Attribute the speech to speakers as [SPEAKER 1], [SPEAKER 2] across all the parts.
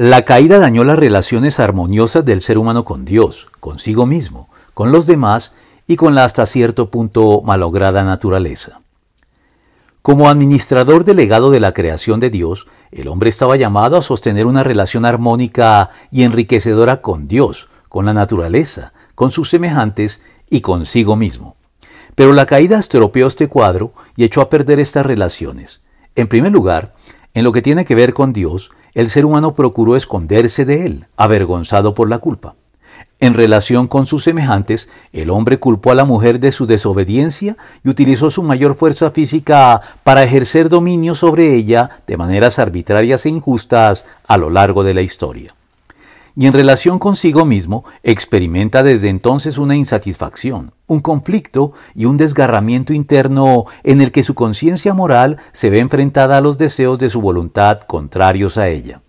[SPEAKER 1] La caída dañó las relaciones armoniosas del ser humano con Dios, consigo mismo, con los demás y con la hasta cierto punto malograda naturaleza. Como administrador delegado de la creación de Dios, el hombre estaba llamado a sostener una relación armónica y enriquecedora con Dios, con la naturaleza, con sus semejantes y consigo mismo. Pero la caída estropeó este cuadro y echó a perder estas relaciones. En primer lugar, en lo que tiene que ver con Dios, el ser humano procuró esconderse de él, avergonzado por la culpa. En relación con sus semejantes, el hombre culpó a la mujer de su desobediencia y utilizó su mayor fuerza física para ejercer dominio sobre ella de maneras arbitrarias e injustas a lo largo de la historia y en relación consigo mismo experimenta desde entonces una insatisfacción, un conflicto y un desgarramiento interno en el que su conciencia moral se ve enfrentada a los deseos de su voluntad contrarios a ella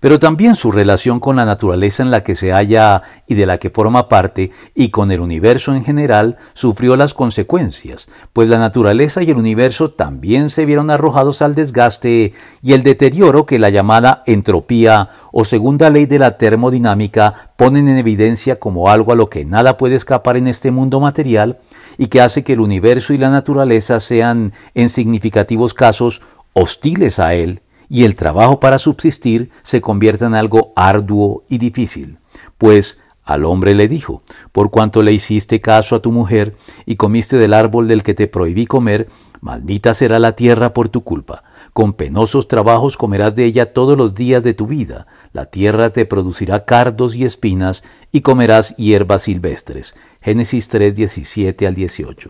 [SPEAKER 1] pero también su relación con la naturaleza en la que se halla y de la que forma parte y con el universo en general sufrió las consecuencias, pues la naturaleza y el universo también se vieron arrojados al desgaste y el deterioro que la llamada entropía o segunda ley de la termodinámica ponen en evidencia como algo a lo que nada puede escapar en este mundo material y que hace que el universo y la naturaleza sean, en significativos casos, hostiles a él y el trabajo para subsistir se convierta en algo arduo y difícil. Pues al hombre le dijo, por cuanto le hiciste caso a tu mujer y comiste del árbol del que te prohibí comer, maldita será la tierra por tu culpa. Con penosos trabajos comerás de ella todos los días de tu vida. La tierra te producirá cardos y espinas y comerás hierbas silvestres. Génesis 3, 17 al 18.